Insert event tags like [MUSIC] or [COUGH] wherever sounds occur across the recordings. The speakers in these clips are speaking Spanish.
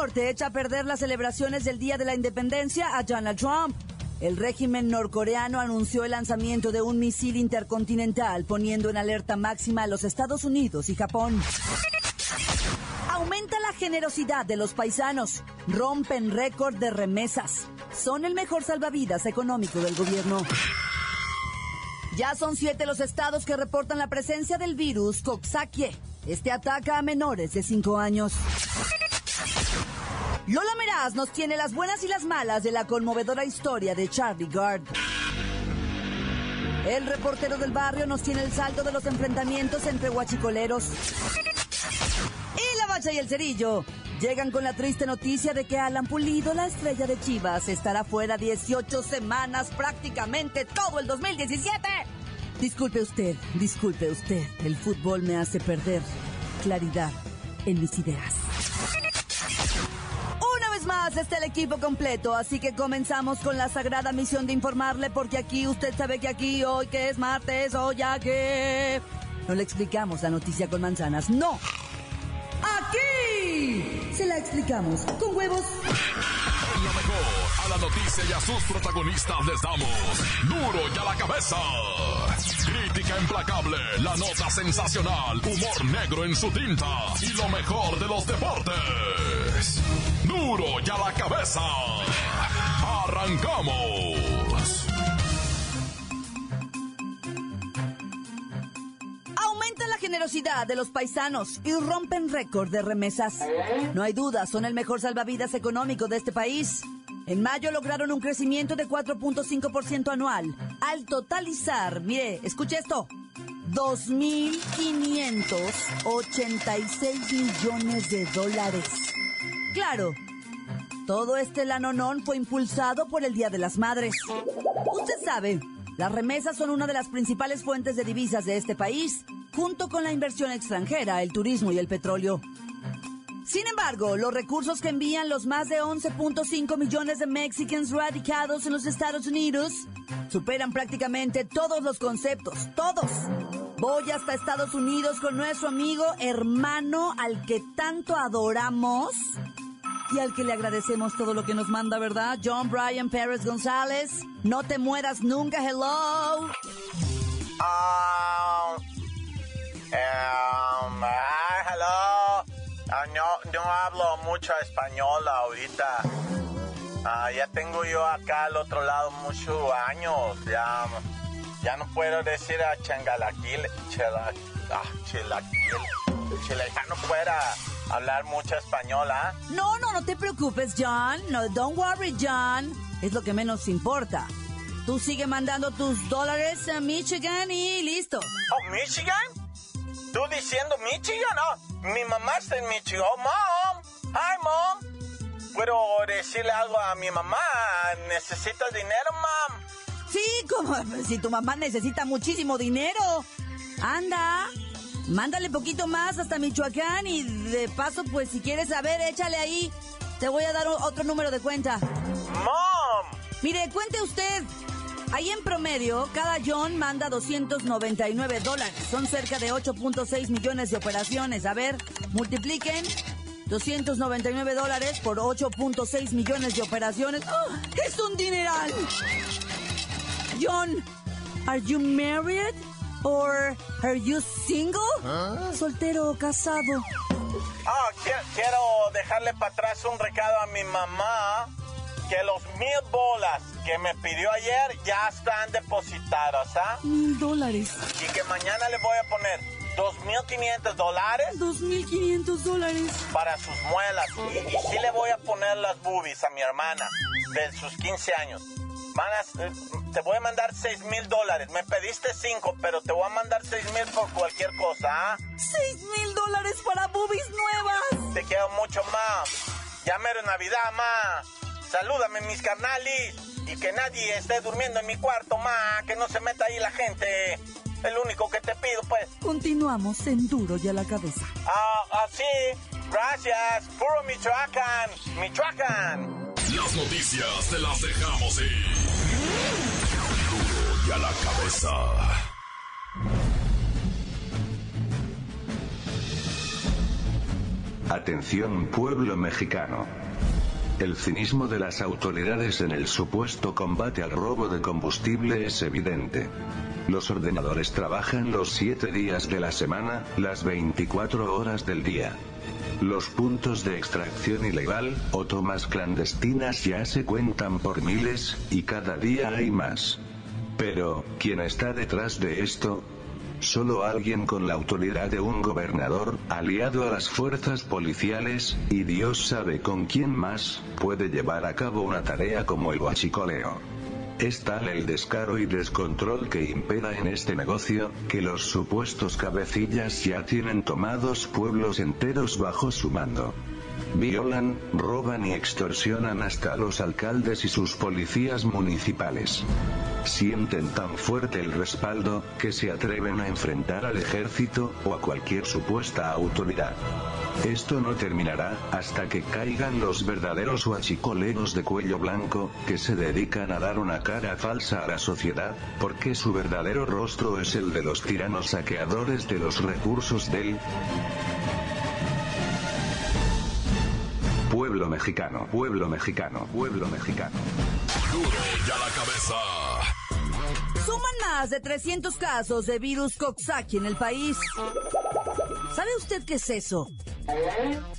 Norte echa a perder las celebraciones del Día de la Independencia a Donald Trump. El régimen norcoreano anunció el lanzamiento de un misil intercontinental poniendo en alerta máxima a los Estados Unidos y Japón. Aumenta la generosidad de los paisanos. Rompen récord de remesas. Son el mejor salvavidas económico del gobierno. Ya son siete los estados que reportan la presencia del virus Coxsackie. Este ataca a menores de 5 años. Lola Meraz nos tiene las buenas y las malas de la conmovedora historia de Charlie Gard. El reportero del barrio nos tiene el saldo de los enfrentamientos entre guachicoleros. Y la bacha y el cerillo llegan con la triste noticia de que Alan Pulido, la estrella de Chivas, estará fuera 18 semanas, prácticamente todo el 2017. Disculpe usted, disculpe usted, el fútbol me hace perder claridad en mis ideas. Más está el equipo completo, así que comenzamos con la sagrada misión de informarle, porque aquí usted sabe que aquí hoy que es martes, hoy ya que... No le explicamos la noticia con manzanas, no. Aquí se la explicamos con huevos. Lo mejor, a la noticia y a sus protagonistas les damos duro y a la cabeza. Crítica implacable, la nota sensacional, humor negro en su tinta y lo mejor de los deportes. Duro y a la cabeza. Arrancamos. Aumenta la generosidad de los paisanos y rompen récord de remesas. No hay duda, son el mejor salvavidas económico de este país. En mayo lograron un crecimiento de 4.5% anual, al totalizar, mire, escuche esto, 2.586 millones de dólares. Claro, todo este lanonón fue impulsado por el Día de las Madres. Usted sabe, las remesas son una de las principales fuentes de divisas de este país, junto con la inversión extranjera, el turismo y el petróleo. Sin embargo, los recursos que envían los más de 11.5 millones de mexicanos radicados en los Estados Unidos superan prácticamente todos los conceptos, todos. Voy hasta Estados Unidos con nuestro amigo hermano al que tanto adoramos y al que le agradecemos todo lo que nos manda, ¿verdad? John Brian Pérez González. No te mueras nunca, hello. Ah, um, ah, hello. Ah, no, no hablo mucho español ahorita. Ah, ya tengo yo acá al otro lado muchos años. Ya, ya no puedo decir a changalaquil, chela, ah, chilaquil, chila, ya no puedo hablar mucho español, ¿ah? No, no, no te preocupes, John. No, don't worry, John. Es lo que menos importa. Tú sigue mandando tus dólares a Michigan y listo. Oh, Michigan? ¿Tú diciendo Michigan? No, mi mamá está en Michigan. Oh, mom. Hi, mom. ¿Puedo decirle algo a mi mamá? ¿Necesitas dinero, mom? Sí, como si tu mamá necesita muchísimo dinero. Anda, mándale poquito más hasta Michoacán y de paso, pues si quieres saber, échale ahí. Te voy a dar otro número de cuenta. Mom. Mire, cuente usted. Ahí en promedio, cada John manda 299 dólares. Son cerca de 8.6 millones de operaciones. A ver, multipliquen. 299 dólares por 8.6 millones de operaciones. ¡Oh, ¡Es un dineral! John, are you married? Or are you single? ¿Soltero o casado? Ah, qui- quiero dejarle para atrás un recado a mi mamá que los mil bolas que me pidió ayer ya están depositadas, ¿ah? Mil dólares. Y que mañana le voy a poner dos mil quinientos dólares Dos mil quinientos dólares. para sus muelas. Y, y sí le voy a poner las boobies a mi hermana de sus 15 años. Van a- eh, te voy a mandar seis mil dólares. Me pediste cinco, pero te voy a mandar seis mil por cualquier cosa, ¿ah? ¡Seis mil dólares para boobies nuevas! Te quiero mucho, mam. Ya mero Navidad, ma. Salúdame, mis carnalis. Y que nadie esté durmiendo en mi cuarto, ma. Que no se meta ahí la gente. El único que te pido, pues. Continuamos en Duro y a la cabeza. Ah, ah, sí. Gracias. Puro Michoacán. Michoacán. Las noticias te las dejamos ir. La cabeza. Atención pueblo mexicano. El cinismo de las autoridades en el supuesto combate al robo de combustible es evidente. Los ordenadores trabajan los 7 días de la semana, las 24 horas del día. Los puntos de extracción ilegal, o tomas clandestinas ya se cuentan por miles, y cada día hay más. Pero, ¿quién está detrás de esto? Solo alguien con la autoridad de un gobernador, aliado a las fuerzas policiales, y Dios sabe con quién más, puede llevar a cabo una tarea como el huachicoleo. Es tal el descaro y descontrol que impera en este negocio, que los supuestos cabecillas ya tienen tomados pueblos enteros bajo su mando. Violan, roban y extorsionan hasta a los alcaldes y sus policías municipales. Sienten tan fuerte el respaldo, que se atreven a enfrentar al ejército, o a cualquier supuesta autoridad. Esto no terminará, hasta que caigan los verdaderos huachicoleros de cuello blanco, que se dedican a dar una cara falsa a la sociedad, porque su verdadero rostro es el de los tiranos saqueadores de los recursos del pueblo mexicano, pueblo mexicano, pueblo mexicano. Suman más de 300 casos de virus Coxsackie en el país. ¿Sabe usted qué es eso?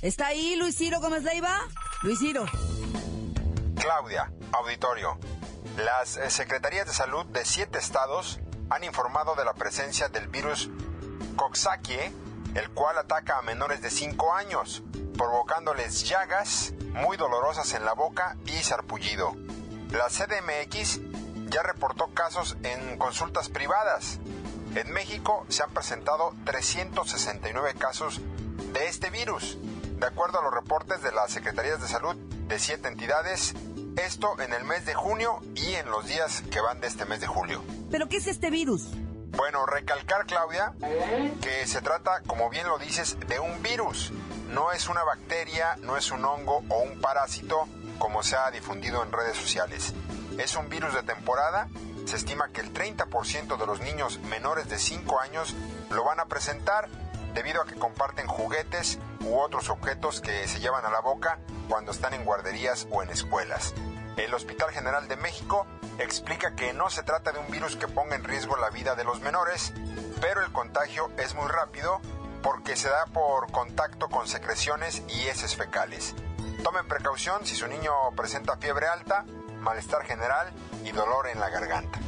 ¿Está ahí Luis Ciro Gómez Leiva? Luis Ciro. Claudia, auditorio. Las eh, secretarías de salud de siete estados han informado de la presencia del virus Coxsackie, el cual ataca a menores de 5 años, provocándoles llagas muy dolorosas en la boca y sarpullido. La CDMX ya reportó casos en consultas privadas. En México se han presentado 369 casos de este virus, de acuerdo a los reportes de las Secretarías de Salud de siete entidades, esto en el mes de junio y en los días que van de este mes de julio. ¿Pero qué es este virus? Bueno, recalcar, Claudia, que se trata, como bien lo dices, de un virus. No es una bacteria, no es un hongo o un parásito como se ha difundido en redes sociales. Es un virus de temporada. Se estima que el 30% de los niños menores de 5 años lo van a presentar debido a que comparten juguetes u otros objetos que se llevan a la boca cuando están en guarderías o en escuelas. El Hospital General de México explica que no se trata de un virus que ponga en riesgo la vida de los menores, pero el contagio es muy rápido porque se da por contacto con secreciones y heces fecales. Tomen precaución si su niño presenta fiebre alta, malestar general y dolor en la garganta.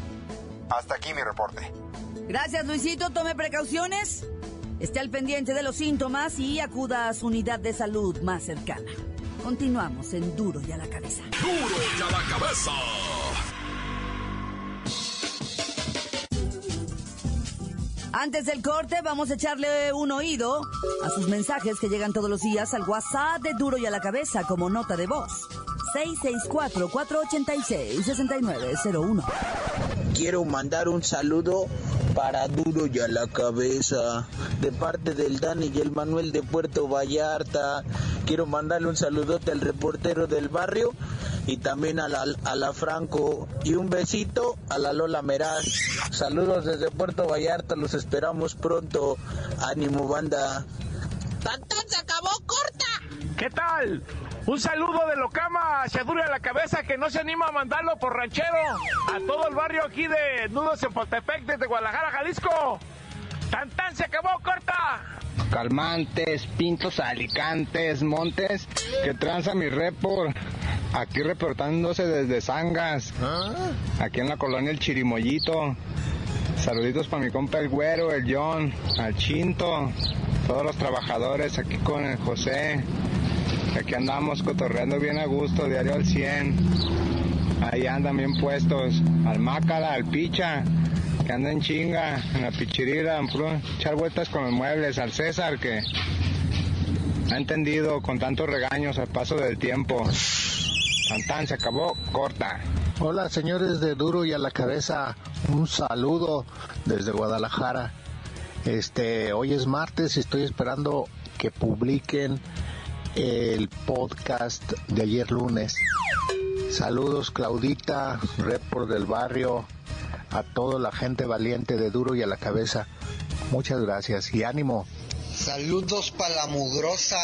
Hasta aquí mi reporte. Gracias, Luisito. Tome precauciones. Esté al pendiente de los síntomas y acuda a su unidad de salud más cercana. Continuamos en Duro y a la cabeza. Duro y a la cabeza. Antes del corte, vamos a echarle un oído a sus mensajes que llegan todos los días al WhatsApp de Duro y a la cabeza como nota de voz. 664-486-6901. Quiero mandar un saludo para Duro y a la cabeza de parte del Dani y el Manuel de Puerto Vallarta. Quiero mandarle un saludote al reportero del barrio y también a la, a la Franco y un besito a la Lola Meraz. Saludos desde Puerto Vallarta, los esperamos pronto. Ánimo banda. ¡Tantán se acabó! ¿Qué tal? Un saludo de Locama hacia Duro a la cabeza que no se anima a mandarlo por ranchero a todo el barrio aquí de Nudos en Potepec desde Guadalajara, Jalisco. ¡Tan tan se acabó corta! Calmantes, Pintos, Alicantes, Montes, que tranza mi report. Aquí reportándose desde Sangas, aquí en la colonia El Chirimoyito. Saluditos para mi compa el Güero, el John, al Chinto, todos los trabajadores aquí con el José. Aquí andamos cotorreando bien a gusto, diario al 100. Ahí andan bien puestos. Al Mácala, al Picha, que anda en chinga, en la pichirila, puro echar vueltas con los muebles. Al César, que ha entendido con tantos regaños al paso del tiempo. Tan se acabó, corta. Hola señores de Duro y a la cabeza, un saludo desde Guadalajara. Este, hoy es martes y estoy esperando que publiquen el podcast de ayer lunes. Saludos Claudita, report del barrio, a toda la gente valiente de Duro y a la cabeza. Muchas gracias y ánimo. Saludos para la mugrosa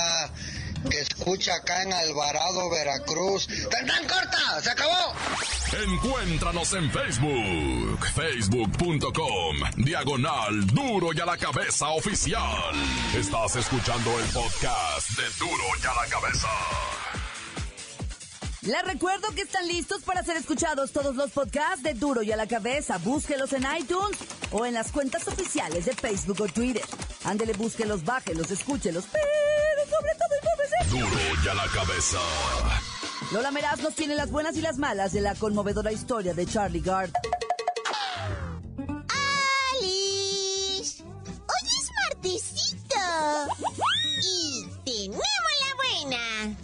que escucha acá en Alvarado, Veracruz. ¡Tendrán corta! ¡Se acabó! Encuéntranos en Facebook, facebook.com, diagonal duro y a la cabeza oficial. Estás escuchando el podcast de Duro y a la cabeza. Les recuerdo que están listos para ser escuchados todos los podcasts de Duro y a la cabeza. Búsquelos en iTunes o en las cuentas oficiales de Facebook o Twitter. Ándele, búsquelos, bájelos, escúchelos, todo Duro y a la cabeza. Lola Meraz nos tiene las buenas y las malas de la conmovedora historia de Charlie Gard. ¡Alice! ¡Hoy es martesito! Y tenemos la buena.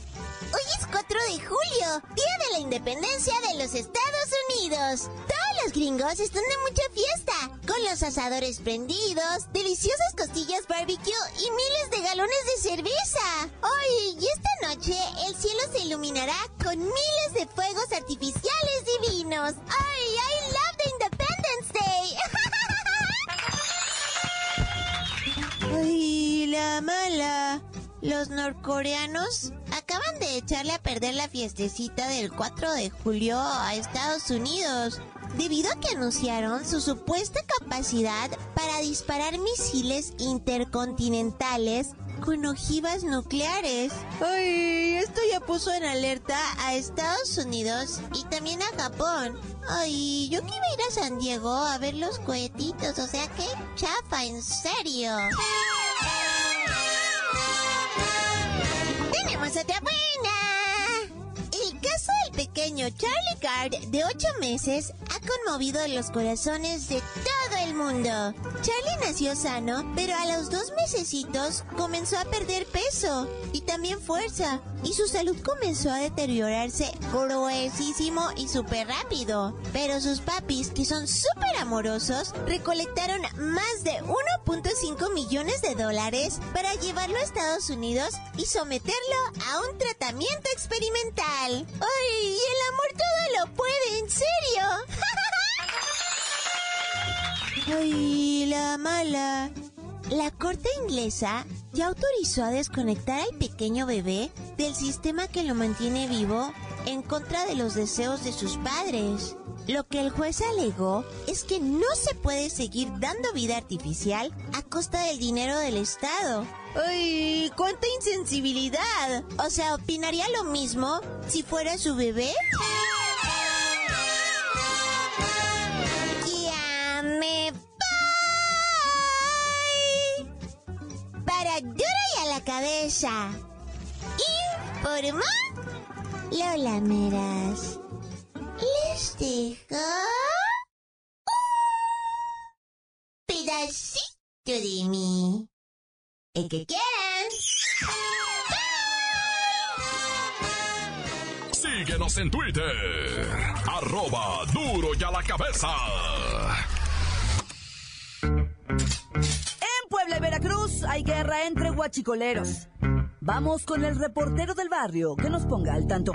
Hoy es 4 de julio, Día de la Independencia de los Estados Unidos. Todos los gringos están de mucha fiesta, asadores prendidos, deliciosas costillas barbecue y miles de galones de cerveza. Hoy y esta noche el cielo se iluminará con miles de fuegos artificiales divinos. ¡Ay, I love the Independence Day! [LAUGHS] ¡Ay, la mala! Los norcoreanos acaban de echarle a perder la fiestecita del 4 de julio a Estados Unidos, debido a que anunciaron su supuesta capacidad para disparar misiles intercontinentales con ojivas nucleares. Ay, esto ya puso en alerta a Estados Unidos y también a Japón. Ay, yo quiero ir a San Diego a ver los cohetitos, o sea que chafa, en serio. Pequeño Charlie Card, de 8 meses, ha conmovido los corazones de todo mundo. Charlie nació sano, pero a los dos mesecitos comenzó a perder peso y también fuerza. Y su salud comenzó a deteriorarse gruesísimo y súper rápido. Pero sus papis, que son súper amorosos, recolectaron más de 1.5 millones de dólares para llevarlo a Estados Unidos y someterlo a un tratamiento experimental. ¡Ay! El amor todo lo puede, en serio. [LAUGHS] ¡Ay, la mala! La corte inglesa ya autorizó a desconectar al pequeño bebé del sistema que lo mantiene vivo en contra de los deseos de sus padres. Lo que el juez alegó es que no se puede seguir dando vida artificial a costa del dinero del Estado. ¡Ay! ¡Cuánta insensibilidad! O sea, ¿opinaría lo mismo si fuera su bebé? Cabeza. Informó Lola Meras. Les dejo un pedacito de mí. El que quieran. Síguenos en Twitter. Arroba duro y a la cabeza. En Puebla y Veracruz hay guerra entre huachicoleros. Vamos con el reportero del barrio que nos ponga al tanto.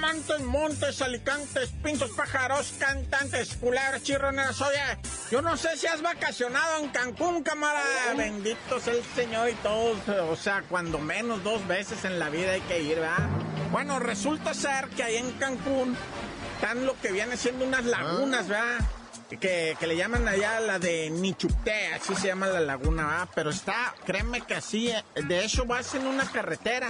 Montes, montes, alicantes, pintos, pájaros, cantantes, culebras, chirroneras. Oye, yo no sé si has vacacionado en Cancún, camarada. Bendito sea el Señor y todos. O sea, cuando menos dos veces en la vida hay que ir, ¿verdad? Bueno, resulta ser que ahí en Cancún están lo que viene siendo unas lagunas, ¿verdad? Que, que, le llaman allá la de Nichupté, así se llama la laguna, ¿verdad? Pero está, créeme que así, de hecho vas en una carretera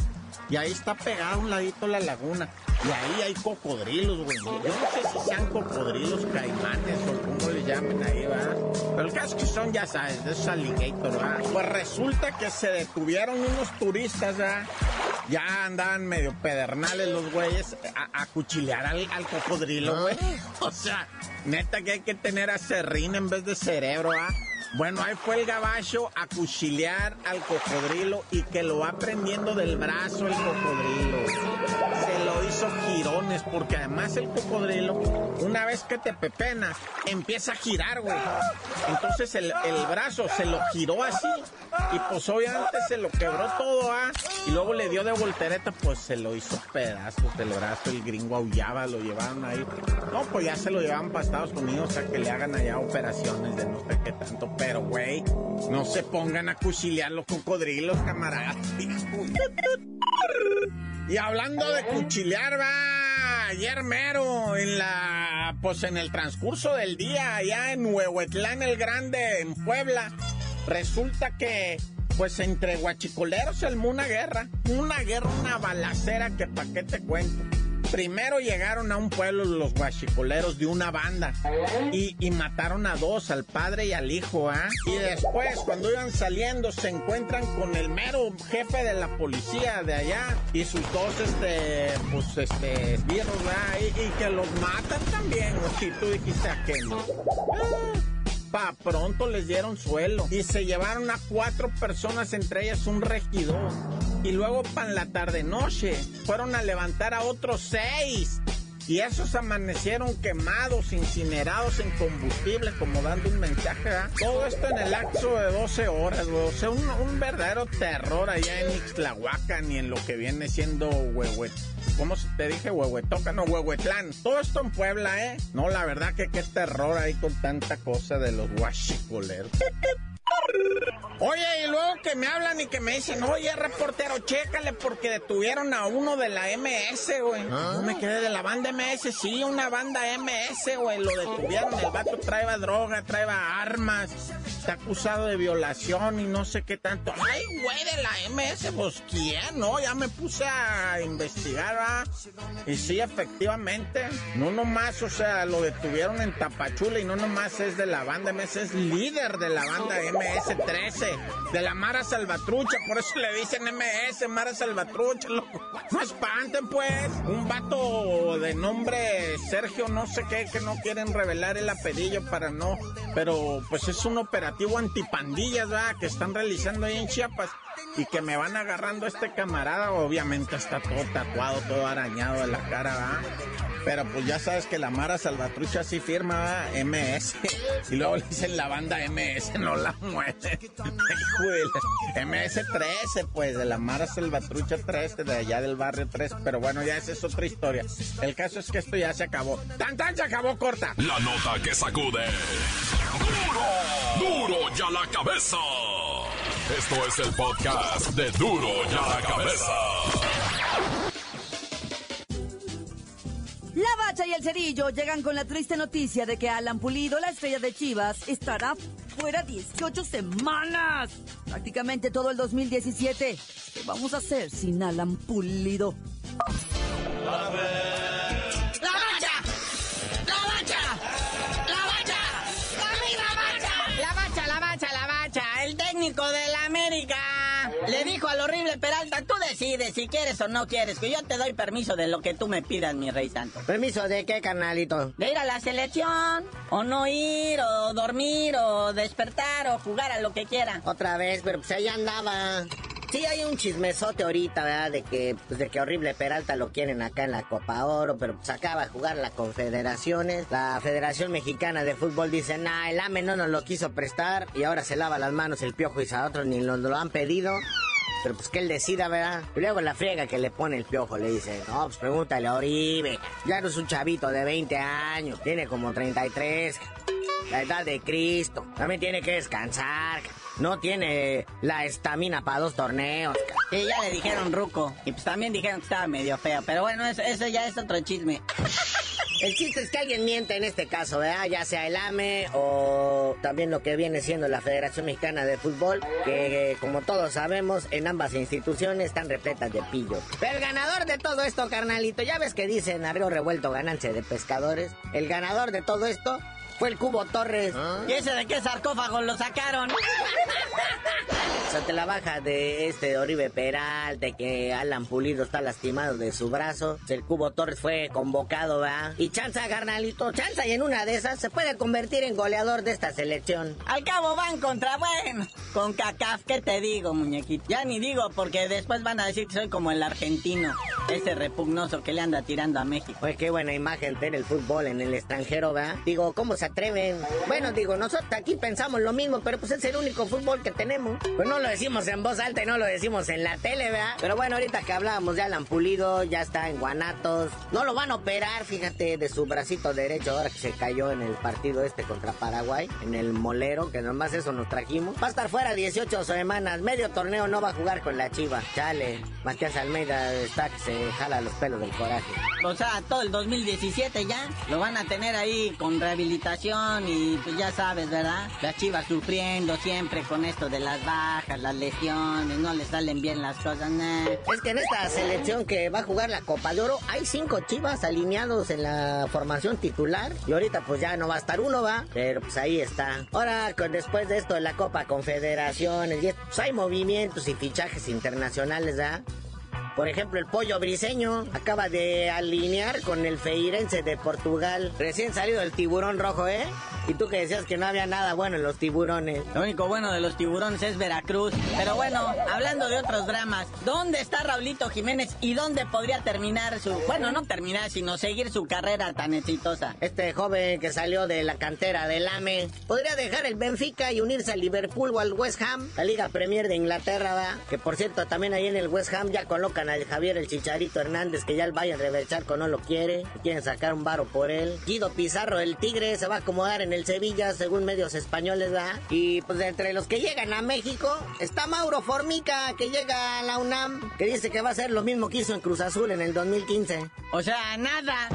y ahí está pegada a un ladito la laguna. Y ahí hay cocodrilos, güey. Yo no sé si sean cocodrilos, caimanes o cómo le llamen ahí, ¿verdad? Pero el caso es que son, ya sabes, de esos alligators, ¿verdad? Pues resulta que se detuvieron unos turistas, ¿verdad? Ya andaban medio pedernales los güeyes a, a cuchilear al, al cocodrilo, güey. [LAUGHS] O sea, neta que hay que tener a serrín en vez de cerebro, ¿ah? Bueno, ahí fue el gabacho a cuchilear al cocodrilo y que lo va prendiendo del brazo el cocodrilo. Se hizo girones, porque además el cocodrilo, una vez que te pepenas, empieza a girar, güey. Entonces el, el brazo se lo giró así y pues obviamente se lo quebró todo, ¿ah? Y luego le dio de voltereta, pues se lo hizo pedazos del brazo, el gringo aullaba, lo llevaban ahí. No, pues ya se lo llevaban para Estados Unidos a que le hagan allá operaciones de no sé qué tanto. Pero, güey, no se pongan a cuchilear los cocodrilos, camaradas. [LAUGHS] Y hablando de cuchilear, va, ayer mero, en la, pues en el transcurso del día, allá en Huehuetlán el Grande, en Puebla, resulta que, pues entre guachicoleros armó una guerra, una guerra, una balacera que pa' qué te cuento. Primero llegaron a un pueblo los guachicoleros de una banda y, y mataron a dos, al padre y al hijo, ¿ah? Y después, cuando iban saliendo, se encuentran con el mero jefe de la policía de allá y sus dos, este, pues, este, birros, ¿verdad? Y, y que los matan también, ¿no? Si tú dijiste a qué no. Ah, Pa pronto les dieron suelo y se llevaron a cuatro personas, entre ellas un regidor. Y luego para la tarde noche fueron a levantar a otros seis. Y esos amanecieron quemados, incinerados en combustible, como dando un mensaje. Todo esto en el lapso de 12 horas, güey. O sea, un, verdadero terror allá en Ixtlahuacan y en lo que viene siendo Huehuet. ¿Cómo se te dije? Huehuetoca, no, Huehuetlán. Todo esto en Puebla, ¿eh? No, la verdad que qué terror ahí con tanta cosa de los guachicoleros. Oye, y luego que me hablan y que me dicen, oye, reportero, chécale porque detuvieron a uno de la MS, güey. No me quedé de la banda MS, sí, una banda MS, güey. Lo detuvieron, el vato traeba droga, traeba armas, está acusado de violación y no sé qué tanto. Ay, güey, de la MS, pues quién, ¿no? Ya me puse a investigar, ¿va? Y sí, efectivamente, no nomás, o sea, lo detuvieron en Tapachula y no nomás es de la banda MS, es líder de la banda MS-13, de la Mara Salvatrucha, por eso le dicen MS, Mara Salvatrucha, loco. No espanten, pues. Un vato de nombre Sergio, no sé qué, que no quieren revelar el apellido para no. Pero, pues es un operativo antipandillas, ¿verdad? Que están realizando ahí en Chiapas. Y que me van agarrando este camarada, obviamente está todo tatuado, todo arañado de la cara, ¿verdad? Pero pues ya sabes que la Mara Salvatrucha sí firma. MS. [LAUGHS] Y luego le dicen la banda MS, no la mueve. [LAUGHS] MS-13, pues, de la Mara Salvatrucha 13, de allá del barrio 3. Pero bueno, ya esa es otra historia. El caso es que esto ya se acabó. ¡Tan, tan! Se acabó corta. La nota que sacude. ¡Duro! ¡Duro ya la cabeza! Esto es el podcast de Duro ya la cabeza. La Bacha y el Cerillo llegan con la triste noticia de que Alan Pulido, la estrella de Chivas, estará fuera 18 semanas. Prácticamente todo el 2017. ¿Qué vamos a hacer sin Alan Pulido? ¡La decides si quieres o no quieres, que yo te doy permiso de lo que tú me pidas, mi rey santo. ¿Permiso de qué, carnalito? De ir a la selección, o no ir, o dormir, o despertar, o jugar a lo que quiera. Otra vez, pero pues ahí andaba. Sí, hay un chismesote ahorita, ¿verdad? De que, pues, de que horrible Peralta lo quieren acá en la Copa Oro, pero pues acaba de jugar la Confederaciones. La Federación Mexicana de Fútbol dice, nah, el AME no nos lo quiso prestar y ahora se lava las manos el piojo y a otros ni nos lo han pedido. Pero pues que él decida, ¿verdad? Y luego la friega que le pone el piojo le dice, no, pues pregúntale a Oribe. Ya no es un chavito de 20 años, tiene como 33. La edad de Cristo. También tiene que descansar. No tiene la estamina para dos torneos. Y ya le dijeron ruco. Y pues también dijeron que estaba medio feo. Pero bueno, eso, eso ya es otro chisme. El chiste es que alguien miente en este caso, ¿verdad? Ya sea el AME o también lo que viene siendo la Federación Mexicana de Fútbol, que eh, como todos sabemos, en ambas instituciones están repletas de pillos. Pero el ganador de todo esto, carnalito, ya ves que dicen a río revuelto ganancia de pescadores. El ganador de todo esto fue el Cubo Torres. ¿Y ese de qué sarcófago lo sacaron? [LAUGHS] ante la baja de este Oribe Peral, de que Alan Pulido está lastimado de su brazo, el Cubo Torres fue convocado, ¿verdad? Y chanza, carnalito, chanza, y en una de esas se puede convertir en goleador de esta selección. Al cabo van contra, bueno, con CACAF, ¿qué te digo, muñequito? Ya ni digo, porque después van a decir que soy como el argentino, ese repugnoso que le anda tirando a México. Pues qué buena imagen tener el fútbol en el extranjero, ¿verdad? Digo, ¿cómo se atreven? Bueno, digo, nosotros aquí pensamos lo mismo, pero pues es el único fútbol que tenemos. Pues no lo decimos en voz alta y no lo decimos en la tele, ¿verdad? Pero bueno, ahorita que hablábamos de Alan Pulido, ya está en Guanatos. No lo van a operar, fíjate, de su bracito derecho ahora que se cayó en el partido este contra Paraguay, en el molero, que nomás eso nos trajimos. Va a estar fuera 18 semanas, medio torneo no va a jugar con la chiva. Chale, Matías Almeida está que se jala los pelos del coraje. O sea, todo el 2017 ya lo van a tener ahí con rehabilitación y pues ya sabes, ¿verdad? La chiva sufriendo siempre con esto de las bajas, las lesiones, no le salen bien las cosas. Es que en esta selección que va a jugar la Copa de Oro hay cinco chivas alineados en la formación titular y ahorita pues ya no va a estar uno, va, pero pues ahí está. Ahora después de esto de la Copa Confederaciones y pues hay movimientos y fichajes internacionales, ¿verdad? Por ejemplo, el pollo briseño acaba de alinear con el Feirense de Portugal. Recién salido el tiburón rojo, ¿eh? Y tú que decías que no había nada bueno en los tiburones. Lo único bueno de los tiburones es Veracruz. Pero bueno, hablando de otros dramas, ¿dónde está Raulito Jiménez y dónde podría terminar su... Bueno, no terminar, sino seguir su carrera tan exitosa? Este joven que salió de la cantera del AME podría dejar el Benfica y unirse al Liverpool o al West Ham, la Liga Premier de Inglaterra, ¿va? Que por cierto, también ahí en el West Ham ya colocan al Javier el Chicharito Hernández, que ya el Bayern de Charco no lo quiere, quieren sacar un varo por él. Guido Pizarro, el Tigre, se va a acomodar en el Sevilla, según medios españoles, ¿verdad? Y pues entre los que llegan a México está Mauro Formica, que llega a la UNAM, que dice que va a ser lo mismo que hizo en Cruz Azul en el 2015. O sea, nada.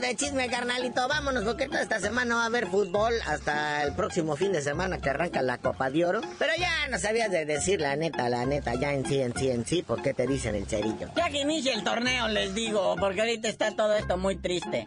De chisme, carnalito. Vámonos, porque toda esta semana va a haber fútbol hasta el próximo fin de semana que arranca la Copa de Oro. Pero ya no sabías de decir la neta, la neta, ya en sí, en sí, en sí, ¿por qué te dicen el cerillo? Ya que inicie el torneo, les digo, porque ahorita está todo esto muy triste.